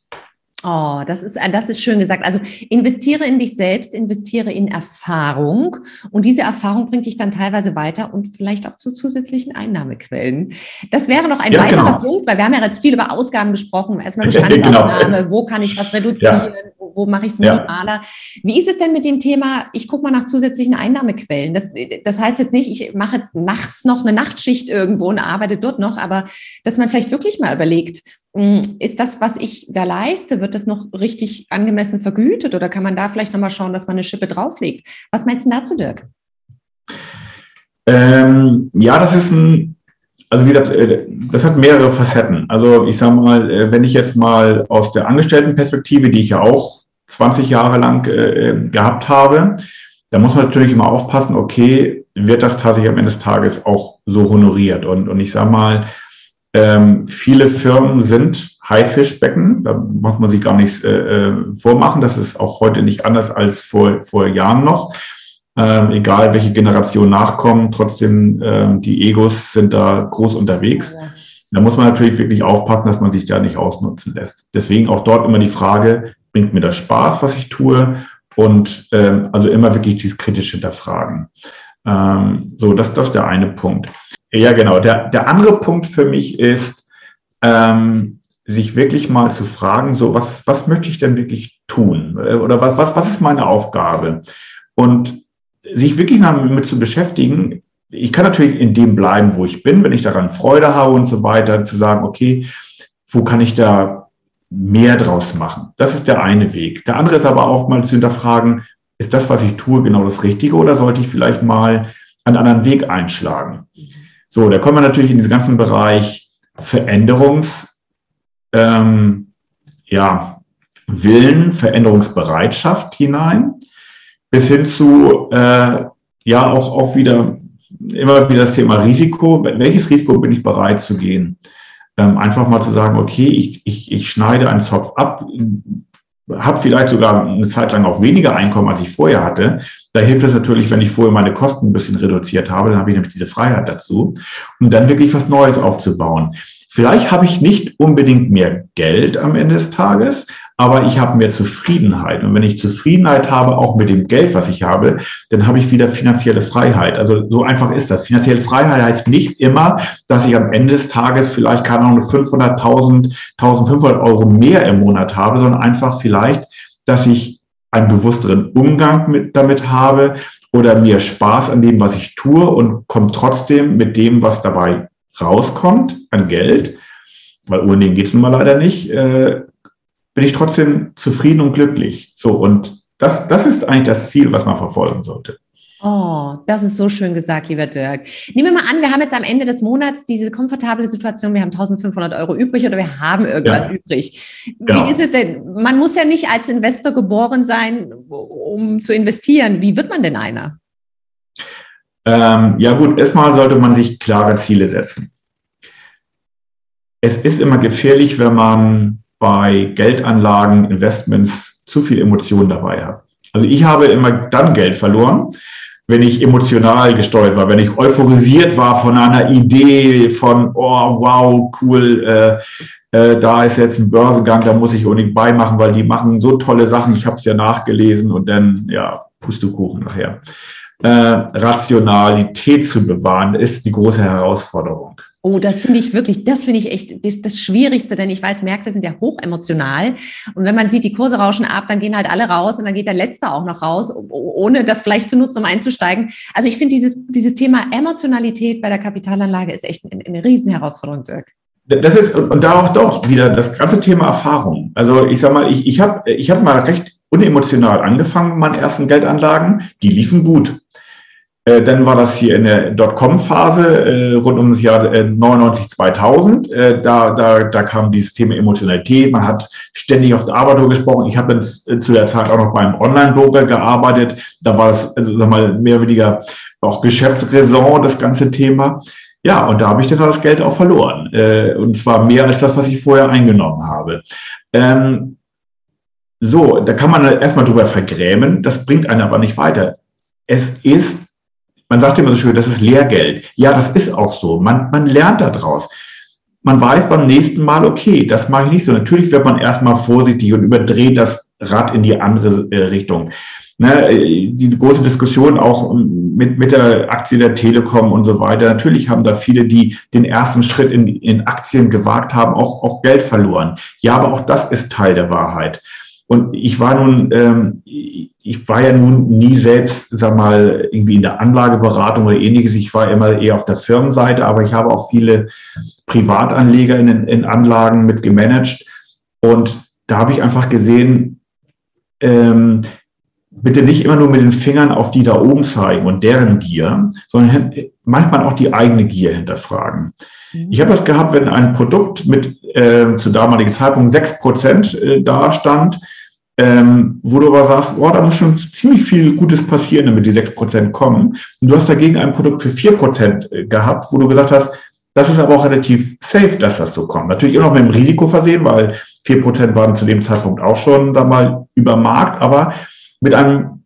Oh, das ist, das ist schön gesagt. Also investiere in dich selbst, investiere in Erfahrung und diese Erfahrung bringt dich dann teilweise weiter und vielleicht auch zu zusätzlichen Einnahmequellen. Das wäre noch ein ja, weiterer genau. Punkt, weil wir haben ja jetzt viel über Ausgaben gesprochen. Erstmal (laughs) Bestandsaufnahme, genau. wo kann ich was reduzieren, ja. wo, wo, mache ich es minimaler. Ja. Wie ist es denn mit dem Thema, ich gucke mal nach zusätzlichen Einnahmequellen? Das, das heißt jetzt nicht, ich mache jetzt nachts noch eine Nachtschicht irgendwo und arbeite dort noch, aber dass man vielleicht wirklich mal überlegt, ist das, was ich da leiste, wird das noch richtig angemessen vergütet oder kann man da vielleicht nochmal schauen, dass man eine Schippe drauflegt? Was meinst du dazu, Dirk? Ähm, ja, das ist ein, also wie gesagt, äh, das hat mehrere Facetten. Also ich sage mal, äh, wenn ich jetzt mal aus der Angestelltenperspektive, die ich ja auch 20 Jahre lang äh, gehabt habe, da muss man natürlich immer aufpassen, okay, wird das tatsächlich am Ende des Tages auch so honoriert? Und, und ich sage mal, ähm, viele Firmen sind Haifischbecken, da muss man sich gar nichts äh, äh, vormachen. Das ist auch heute nicht anders als vor, vor Jahren noch. Ähm, egal welche Generation nachkommen, trotzdem ähm, die Egos sind da groß unterwegs. Da muss man natürlich wirklich aufpassen, dass man sich da nicht ausnutzen lässt. Deswegen auch dort immer die Frage, bringt mir das Spaß, was ich tue? Und ähm, also immer wirklich dieses kritische Hinterfragen. Ähm, so, das, das ist der eine Punkt. Ja, genau. Der, der andere Punkt für mich ist, ähm, sich wirklich mal zu fragen, so was, was möchte ich denn wirklich tun? Äh, oder was, was, was ist meine Aufgabe? Und sich wirklich damit zu beschäftigen, ich kann natürlich in dem bleiben, wo ich bin, wenn ich daran Freude habe und so weiter, zu sagen, okay, wo kann ich da mehr draus machen? Das ist der eine Weg. Der andere ist aber auch mal zu hinterfragen, ist das, was ich tue, genau das Richtige oder sollte ich vielleicht mal einen anderen Weg einschlagen? So, da kommen wir natürlich in diesen ganzen Bereich Veränderungs, ähm, ja, Willen, Veränderungsbereitschaft hinein, bis hin zu, äh, ja, auch, auch wieder, immer wieder das Thema Risiko. Welches Risiko bin ich bereit zu gehen? Ähm, einfach mal zu sagen, okay, ich, ich, ich schneide einen Zopf ab, habe vielleicht sogar eine Zeit lang auch weniger Einkommen, als ich vorher hatte. Da hilft es natürlich, wenn ich vorher meine Kosten ein bisschen reduziert habe, dann habe ich nämlich diese Freiheit dazu, um dann wirklich was Neues aufzubauen. Vielleicht habe ich nicht unbedingt mehr Geld am Ende des Tages, aber ich habe mehr Zufriedenheit. Und wenn ich Zufriedenheit habe, auch mit dem Geld, was ich habe, dann habe ich wieder finanzielle Freiheit. Also so einfach ist das. Finanzielle Freiheit heißt nicht immer, dass ich am Ende des Tages vielleicht keine Ahnung 500.000, 1.500 Euro mehr im Monat habe, sondern einfach vielleicht, dass ich einen bewussteren Umgang mit, damit habe oder mir Spaß an dem, was ich tue und komme trotzdem mit dem, was dabei rauskommt, an Geld, weil ohne den geht es nun mal leider nicht, äh, bin ich trotzdem zufrieden und glücklich. So, und das, das ist eigentlich das Ziel, was man verfolgen sollte. Oh, das ist so schön gesagt, lieber Dirk. Nehmen wir mal an, wir haben jetzt am Ende des Monats diese komfortable Situation, wir haben 1500 Euro übrig oder wir haben irgendwas ja. übrig. Wie genau. ist es denn? Man muss ja nicht als Investor geboren sein, um zu investieren. Wie wird man denn einer? Ähm, ja gut, erstmal sollte man sich klare Ziele setzen. Es ist immer gefährlich, wenn man bei Geldanlagen, Investments zu viel Emotion dabei hat. Also ich habe immer dann Geld verloren, wenn ich emotional gesteuert war, wenn ich euphorisiert war von einer Idee, von, oh, wow, cool, äh, äh, da ist jetzt ein Börsengang, da muss ich unbedingt beimachen, weil die machen so tolle Sachen, ich habe es ja nachgelesen und dann, ja, Pustekuchen nachher. Äh, Rationalität zu bewahren, ist die große Herausforderung. Oh, das finde ich wirklich, das finde ich echt das, das, Schwierigste, denn ich weiß, Märkte sind ja hochemotional. Und wenn man sieht, die Kurse rauschen ab, dann gehen halt alle raus und dann geht der Letzte auch noch raus, ohne das vielleicht zu nutzen, um einzusteigen. Also ich finde dieses, dieses Thema Emotionalität bei der Kapitalanlage ist echt eine, eine Riesenherausforderung, Dirk. Das ist, und da auch dort wieder das ganze Thema Erfahrung. Also ich sag mal, ich, ich habe ich hab mal recht unemotional angefangen mit meinen ersten Geldanlagen. Die liefen gut. Äh, dann war das hier in der Dotcom-Phase äh, rund um das Jahr äh, 99, 2000. Äh, da, da, da kam dieses Thema Emotionalität. Man hat ständig auf der Arbeit gesprochen. Ich habe zu der Zeit auch noch beim Online-Broker gearbeitet. Da war das, also, sag mal, mehr oder weniger auch Geschäftsräson, das ganze Thema. Ja, und da habe ich dann das Geld auch verloren. Und zwar mehr als das, was ich vorher eingenommen habe. Ähm, so, da kann man erstmal drüber vergrämen. Das bringt einen aber nicht weiter. Es ist man sagt immer so schön, das ist Lehrgeld. Ja, das ist auch so. Man, man lernt daraus. Man weiß beim nächsten Mal, okay, das mache ich nicht so. Natürlich wird man erstmal vorsichtig und überdreht das Rad in die andere äh, Richtung. Ne, äh, diese große Diskussion auch mit, mit der Aktie der Telekom und so weiter. Natürlich haben da viele, die den ersten Schritt in, in Aktien gewagt haben, auch, auch Geld verloren. Ja, aber auch das ist Teil der Wahrheit. Und ich war nun, ähm, ich war ja nun nie selbst, sag mal, irgendwie in der Anlageberatung oder ähnliches. Ich war immer eher auf der Firmenseite, aber ich habe auch viele Privatanleger in, in Anlagen mit gemanagt. Und da habe ich einfach gesehen, ähm, bitte nicht immer nur mit den Fingern auf die da oben zeigen und deren Gier, sondern manchmal auch die eigene Gier hinterfragen. Mhm. Ich habe das gehabt, wenn ein Produkt mit äh, zu damaligen Zeitpunkt sechs Prozent äh, da stand, ähm, wo du aber sagst, oh, da muss schon ziemlich viel Gutes passieren, damit die sechs Prozent kommen. Und du hast dagegen ein Produkt für vier Prozent äh, gehabt, wo du gesagt hast, das ist aber auch relativ safe, dass das so kommt. Natürlich immer noch mit dem Risiko versehen, weil vier Prozent waren zu dem Zeitpunkt auch schon da mal über Markt, aber mit einem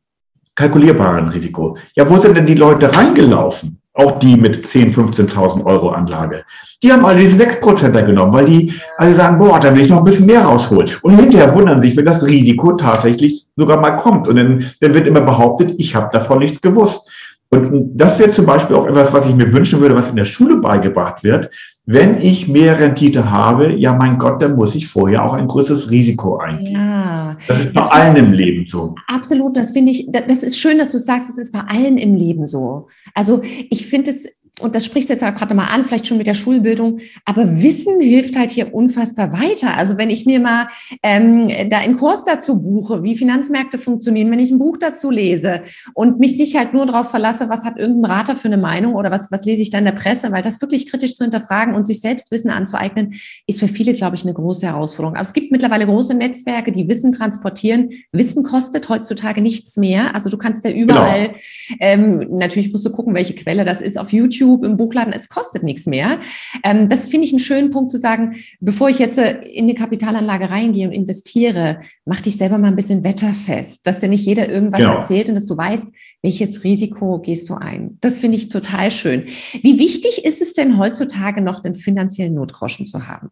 kalkulierbaren Risiko. Ja, wo sind denn die Leute reingelaufen? Auch die mit 10, 15.000 Euro Anlage. Die haben alle diese 6% genommen, weil die alle sagen, boah, da will ich noch ein bisschen mehr rausholen. Und hinterher wundern sich, wenn das Risiko tatsächlich sogar mal kommt. Und dann, dann wird immer behauptet, ich habe davon nichts gewusst. Und das wäre zum Beispiel auch etwas, was ich mir wünschen würde, was in der Schule beigebracht wird. Wenn ich mehr Rendite habe, ja mein Gott, dann muss ich vorher auch ein größeres Risiko eingehen. Ja, das ist bei das allen im Leben so. Absolut, das finde ich, das ist schön, dass du sagst, es ist bei allen im Leben so. Also ich finde es und das sprichst du jetzt gerade mal an, vielleicht schon mit der Schulbildung, aber Wissen hilft halt hier unfassbar weiter. Also wenn ich mir mal ähm, da einen Kurs dazu buche, wie Finanzmärkte funktionieren, wenn ich ein Buch dazu lese und mich nicht halt nur darauf verlasse, was hat irgendein Berater für eine Meinung oder was, was lese ich da in der Presse, weil das wirklich kritisch zu hinterfragen und sich selbst Wissen anzueignen, ist für viele, glaube ich, eine große Herausforderung. Aber es gibt mittlerweile große Netzwerke, die Wissen transportieren. Wissen kostet heutzutage nichts mehr. Also du kannst ja überall, genau. ähm, natürlich musst du gucken, welche Quelle das ist auf YouTube YouTube, im Buchladen, es kostet nichts mehr. Ähm, das finde ich einen schönen Punkt zu sagen, bevor ich jetzt äh, in eine Kapitalanlage reingehe und investiere, mach dich selber mal ein bisschen wetterfest, dass dir nicht jeder irgendwas genau. erzählt und dass du weißt, welches Risiko gehst du ein. Das finde ich total schön. Wie wichtig ist es denn heutzutage noch, den finanziellen Notgroschen zu haben?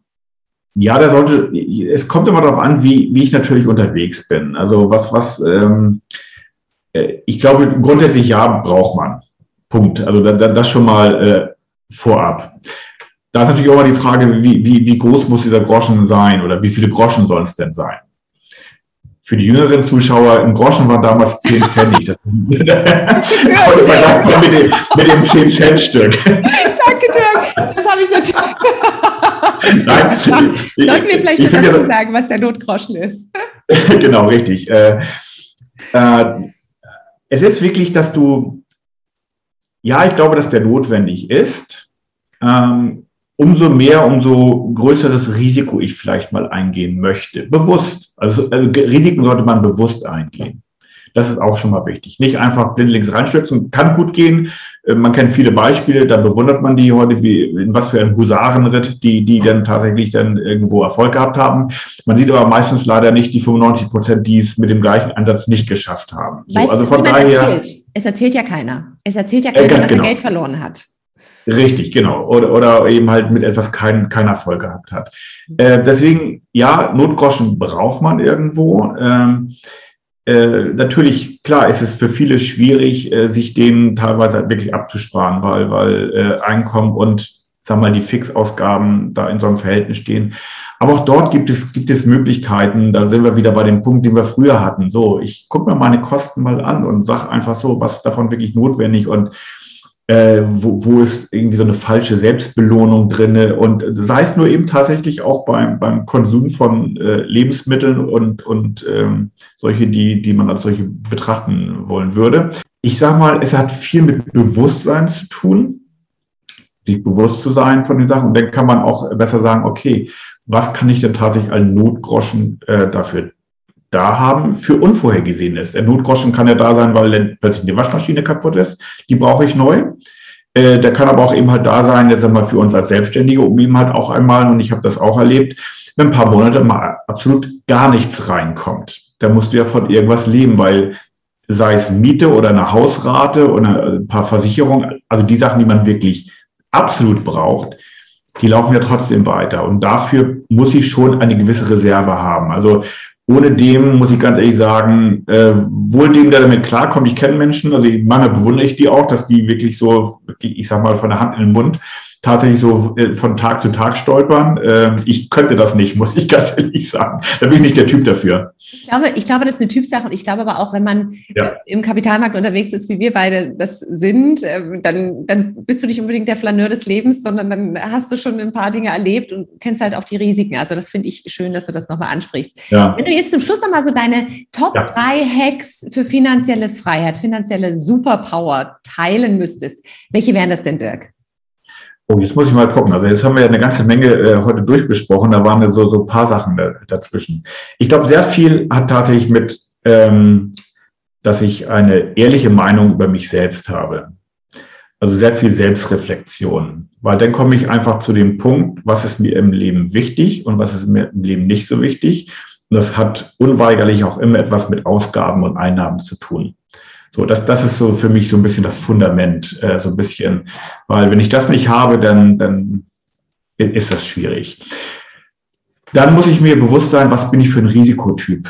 Ja, da sollte, es kommt immer darauf an, wie, wie ich natürlich unterwegs bin. Also was, was, ähm, äh, ich glaube, grundsätzlich ja, braucht man. Punkt. Also das schon mal äh, vorab. Da ist natürlich auch mal die Frage, wie, wie, wie groß muss dieser Groschen sein oder wie viele Groschen sollen es denn sein? Für die jüngeren Zuschauer, ein Groschen war damals 10 Pfennig. Das, (laughs) (laughs) mit, dem, mit dem 10-Cent-Stück. Danke, Dirk. Das habe ich natürlich. (laughs) Nein, Sollten wir vielleicht schon dazu sagen, was der Notgroschen ist? genau, richtig. Äh, äh, es ist wirklich, dass du, ja, ich glaube, dass der notwendig ist. Ähm, umso mehr, umso größeres Risiko ich vielleicht mal eingehen möchte. Bewusst. Also, also Risiken sollte man bewusst eingehen. Das ist auch schon mal wichtig. Nicht einfach blindlings reinstürzen. Kann gut gehen. Äh, man kennt viele Beispiele, da bewundert man die heute, wie in was für ein Husarenritt, die, die dann tatsächlich dann irgendwo Erfolg gehabt haben. Man sieht aber meistens leider nicht die 95 Prozent, die es mit dem gleichen Ansatz nicht geschafft haben. So, also von daher. Erzählt? Es erzählt ja keiner. Es erzählt ja keiner, äh, dass genau. er Geld verloren hat. Richtig, genau. Oder, oder eben halt mit etwas keinen kein Erfolg gehabt hat. Äh, deswegen, ja, Notgroschen braucht man irgendwo. Ähm, äh, natürlich, klar, ist es für viele schwierig, äh, sich denen teilweise wirklich abzusparen, weil, weil äh, Einkommen und sagen wir mal, die Fixausgaben da in so einem Verhältnis stehen. Aber auch dort gibt es, gibt es Möglichkeiten, da sind wir wieder bei dem Punkt, den wir früher hatten. So, ich gucke mir meine Kosten mal an und sage einfach so, was davon wirklich notwendig und äh, wo, wo ist irgendwie so eine falsche Selbstbelohnung drinne und sei es nur eben tatsächlich auch beim, beim Konsum von äh, Lebensmitteln und, und ähm, solche, die, die man als solche betrachten wollen würde. Ich sage mal, es hat viel mit Bewusstsein zu tun, sich bewusst zu sein von den Sachen und dann kann man auch besser sagen, okay, was kann ich denn tatsächlich als Notgroschen äh, dafür da haben für Unvorhergesehenes. Der Notgroschen kann ja da sein, weil dann plötzlich eine Waschmaschine kaputt ist. Die brauche ich neu. Äh, der kann aber auch eben halt da sein, jetzt einmal für uns als Selbstständige, um eben halt auch einmal, und ich habe das auch erlebt, wenn ein paar Monate mal absolut gar nichts reinkommt. Da musst du ja von irgendwas leben, weil sei es Miete oder eine Hausrate oder ein paar Versicherungen, also die Sachen, die man wirklich absolut braucht, die laufen ja trotzdem weiter. Und dafür muss ich schon eine gewisse Reserve haben. Also ohne dem, muss ich ganz ehrlich sagen, äh, wohl dem, der damit klarkommt, ich kenne Menschen, also manchmal bewundere ich die auch, dass die wirklich so, ich sag mal, von der Hand in den Mund tatsächlich so äh, von Tag zu Tag stolpern. Ähm, ich könnte das nicht, muss ich (laughs) ganz ehrlich sagen. Da bin ich nicht der Typ dafür. Ich glaube, ich glaube, das ist eine Typsache und ich glaube aber auch, wenn man ja. im Kapitalmarkt unterwegs ist, wie wir beide das sind, ähm, dann, dann bist du nicht unbedingt der Flaneur des Lebens, sondern dann hast du schon ein paar Dinge erlebt und kennst halt auch die Risiken. Also das finde ich schön, dass du das nochmal ansprichst. Ja. Wenn du jetzt zum Schluss nochmal so deine Top ja. drei Hacks für finanzielle Freiheit, finanzielle Superpower teilen müsstest, welche wären das denn, Dirk? Oh, jetzt muss ich mal gucken. Also jetzt haben wir ja eine ganze Menge äh, heute durchbesprochen. Da waren ja so, so ein paar Sachen da, dazwischen. Ich glaube, sehr viel hat tatsächlich mit, ähm, dass ich eine ehrliche Meinung über mich selbst habe. Also sehr viel Selbstreflexion. Weil dann komme ich einfach zu dem Punkt, was ist mir im Leben wichtig und was ist mir im Leben nicht so wichtig. Und das hat unweigerlich auch immer etwas mit Ausgaben und Einnahmen zu tun. So, das, das ist so für mich so ein bisschen das Fundament, äh, so ein bisschen, weil wenn ich das nicht habe, dann, dann ist das schwierig. Dann muss ich mir bewusst sein, was bin ich für ein Risikotyp?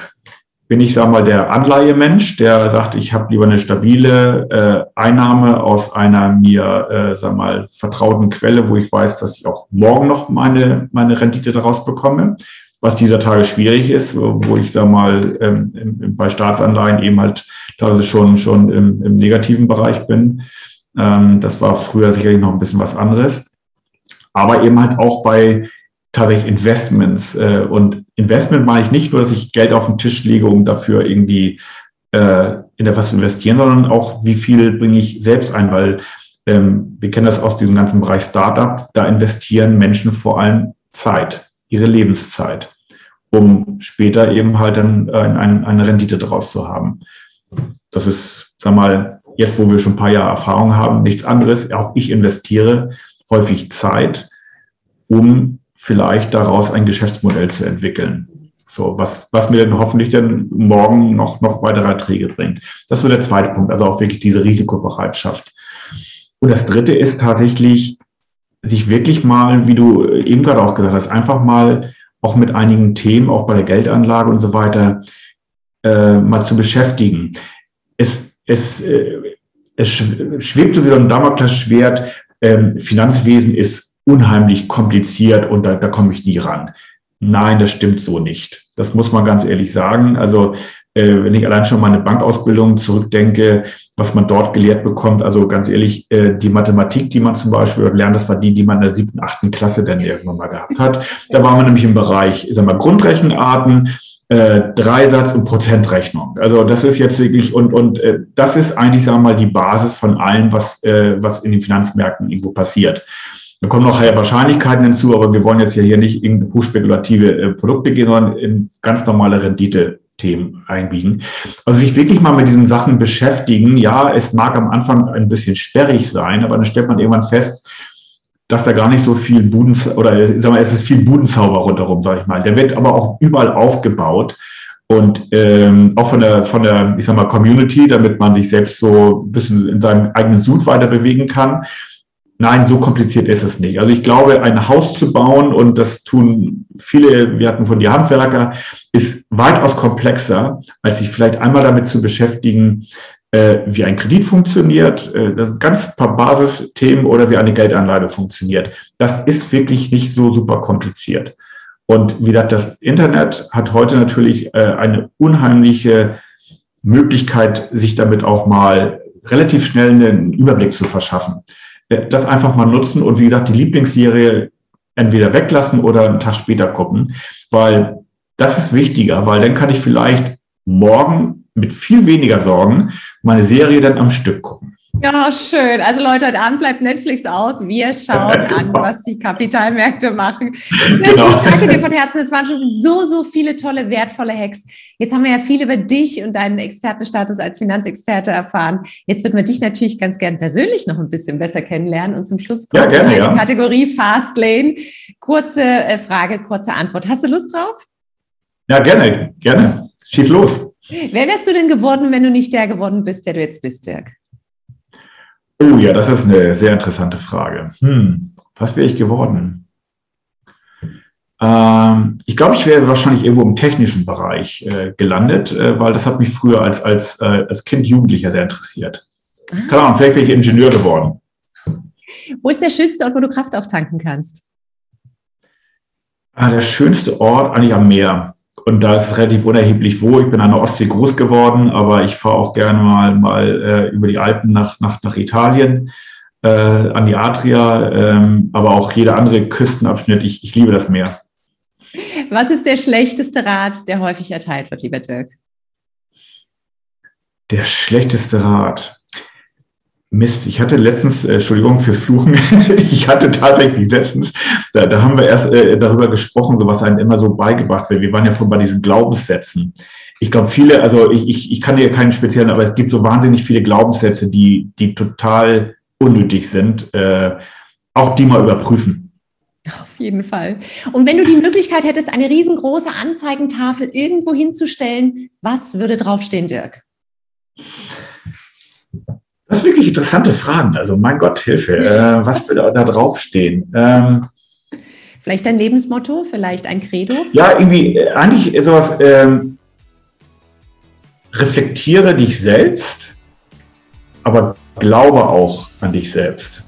Bin ich, sag mal, der Anleihemensch, der sagt, ich habe lieber eine stabile äh, Einnahme aus einer mir, äh, sag mal, vertrauten Quelle, wo ich weiß, dass ich auch morgen noch meine, meine Rendite daraus bekomme? was dieser Tage schwierig ist, wo ich sage mal ähm, bei Staatsanleihen eben halt teilweise schon schon im, im negativen Bereich bin. Ähm, das war früher sicherlich noch ein bisschen was anderes, aber eben halt auch bei tatsächlich Investments äh, und Investment meine ich nicht nur, dass ich Geld auf den Tisch lege, um dafür irgendwie äh, in etwas zu investieren, sondern auch wie viel bringe ich selbst ein, weil ähm, wir kennen das aus diesem ganzen Bereich Startup, da investieren Menschen vor allem Zeit ihre Lebenszeit, um später eben halt dann äh, eine, eine Rendite daraus zu haben. Das ist, sag mal, jetzt wo wir schon ein paar Jahre Erfahrung haben, nichts anderes. Auch ich investiere häufig Zeit, um vielleicht daraus ein Geschäftsmodell zu entwickeln. So, was, was mir dann hoffentlich dann morgen noch, noch weitere Erträge bringt. Das ist so der zweite Punkt, also auch wirklich diese Risikobereitschaft. Und das dritte ist tatsächlich sich wirklich mal, wie du eben gerade auch gesagt hast, einfach mal auch mit einigen Themen, auch bei der Geldanlage und so weiter, äh, mal zu beschäftigen. Es, es, äh, es schwebt so wieder ein Damoklesschwert, ähm, Finanzwesen ist unheimlich kompliziert und da, da komme ich nie ran. Nein, das stimmt so nicht. Das muss man ganz ehrlich sagen. Also äh, wenn ich allein schon meine Bankausbildung zurückdenke, was man dort gelehrt bekommt, also ganz ehrlich, äh, die Mathematik, die man zum Beispiel lernt, das war die, die man in der siebten, achten Klasse dann irgendwann mal gehabt hat. Da war man nämlich im Bereich, ich sag mal, Grundrechenarten, äh, Dreisatz und Prozentrechnung. Also das ist jetzt wirklich und und äh, das ist eigentlich sagen wir mal die Basis von allem, was äh, was in den Finanzmärkten irgendwo passiert. Da kommen noch Wahrscheinlichkeiten hinzu, aber wir wollen jetzt ja hier nicht irgendeine hochspekulative äh, Produkte gehen, sondern in ganz normale Rendite-Themen einbiegen. Also sich wirklich mal mit diesen Sachen beschäftigen. Ja, es mag am Anfang ein bisschen sperrig sein, aber dann stellt man irgendwann fest, dass da gar nicht so viel Buden oder sag mal, es ist viel Budenzauber rundherum, sage ich mal. Der wird aber auch überall aufgebaut und ähm, auch von der von der ich sag mal Community, damit man sich selbst so ein bisschen in seinem eigenen Sud weiter bewegen kann. Nein, so kompliziert ist es nicht. Also ich glaube, ein Haus zu bauen und das tun viele, wir hatten von die Handwerker, ist weitaus komplexer, als sich vielleicht einmal damit zu beschäftigen, äh, wie ein Kredit funktioniert, äh, das ganz paar Basisthemen oder wie eine Geldanlage funktioniert. Das ist wirklich nicht so super kompliziert. Und wie gesagt, das Internet hat heute natürlich äh, eine unheimliche Möglichkeit, sich damit auch mal relativ schnell einen Überblick zu verschaffen. Äh, das einfach mal nutzen und wie gesagt, die Lieblingsserie entweder weglassen oder einen Tag später gucken, weil das ist wichtiger, weil dann kann ich vielleicht morgen mit viel weniger Sorgen meine Serie dann am Stück gucken. Ja, schön. Also Leute, heute Abend bleibt Netflix aus. Wir schauen genau. (laughs) an, was die Kapitalmärkte machen. (laughs) Genau. Ich danke dir von Herzen. Es waren schon so, so viele tolle, wertvolle Hacks. Jetzt haben wir ja viel über dich und deinen Expertenstatus als Finanzexperte erfahren. Jetzt würden wir dich natürlich ganz gern persönlich noch ein bisschen besser kennenlernen. Und zum Schluss kommt ja, gerne, ja. Kategorie Fastlane. Kurze äh, Frage, kurze Antwort. Hast du Lust drauf? Ja, gerne, gerne. Schieß los. Wer wärst du denn geworden, wenn du nicht der geworden bist, der du jetzt bist, Dirk? Oh ja, das ist eine sehr interessante Frage. Hm, was wäre ich geworden? Ähm, ich glaube, ich wäre wahrscheinlich irgendwo im technischen Bereich äh, gelandet, äh, weil das hat mich früher als, als, äh, als Kind, Jugendlicher sehr interessiert. Ah. Keine Ahnung, vielleicht wäre ich Ingenieur geworden. Wo ist der schönste Ort, wo du Kraft auftanken kannst? Ah, der schönste Ort eigentlich am Meer. Und da ist es relativ unerheblich wo. Ich bin an der Ostsee groß geworden, aber ich fahre auch gerne mal, mal äh, über die Alpen nach, nach, nach Italien, äh, an die Adria, ähm, aber auch jeder andere Küstenabschnitt. Ich, ich liebe das Meer. Was ist der schlechteste Rat, der häufig erteilt wird, lieber Dirk? Der schlechteste Rat. Mist, ich hatte letztens, äh, Entschuldigung fürs Fluchen, (laughs) ich hatte tatsächlich letztens, da, da haben wir erst äh, darüber gesprochen, so was einem immer so beigebracht wird. Wir waren ja schon bei diesen Glaubenssätzen. Ich glaube, viele, also ich, ich, ich kann dir keinen speziellen, aber es gibt so wahnsinnig viele Glaubenssätze, die, die total unnötig sind. Äh, auch die mal überprüfen. Auf jeden Fall. Und wenn du die Möglichkeit hättest, eine riesengroße Anzeigentafel irgendwo hinzustellen, was würde draufstehen, Dirk? Das sind wirklich interessante Fragen. Also mein Gott, Hilfe. Äh, was würde da draufstehen? Ähm, vielleicht ein Lebensmotto, vielleicht ein Credo? Ja, irgendwie, äh, eigentlich sowas, ähm, reflektiere dich selbst, aber glaube auch an dich selbst.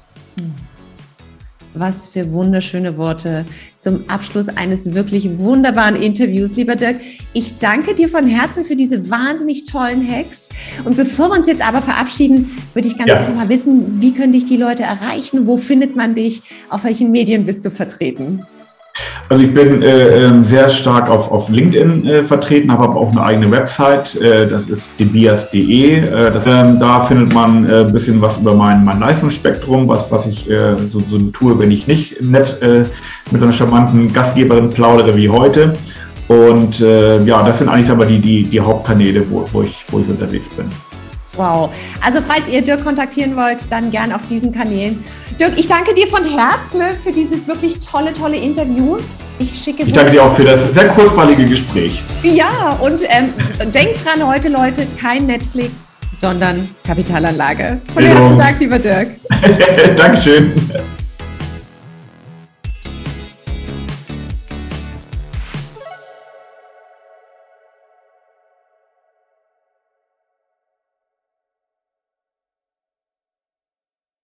Was für wunderschöne Worte zum Abschluss eines wirklich wunderbaren Interviews, lieber Dirk. Ich danke dir von Herzen für diese wahnsinnig tollen Hacks. Und bevor wir uns jetzt aber verabschieden, würde ich ganz ja. gerne mal wissen, wie können dich die Leute erreichen? Wo findet man dich? Auf welchen Medien bist du vertreten? Also ich bin äh, ähm, sehr stark auf, auf LinkedIn äh, vertreten, habe aber auch eine eigene Website, äh, das ist debias.de. Äh, ähm, da findet man äh, ein bisschen was über mein, mein Leistungsspektrum, was, was ich äh, so, so tue, wenn ich nicht nett mit einer charmanten Gastgeberin plaudere wie heute. Und ja, das sind eigentlich aber die, die, die Hauptkanäle, wo, wo, ich, wo ich unterwegs bin. Wow. Also falls ihr Dirk kontaktieren wollt, dann gern auf diesen Kanälen. Dirk, ich danke dir von Herzen ne, für dieses wirklich tolle, tolle Interview. Ich schicke. Ich danke dir auch für das sehr kurzweilige Gespräch. Ja, und ähm, denkt dran heute, Leute, kein Netflix, sondern Kapitalanlage. Von Herzen Dank, lieber Dirk. (laughs) Dankeschön.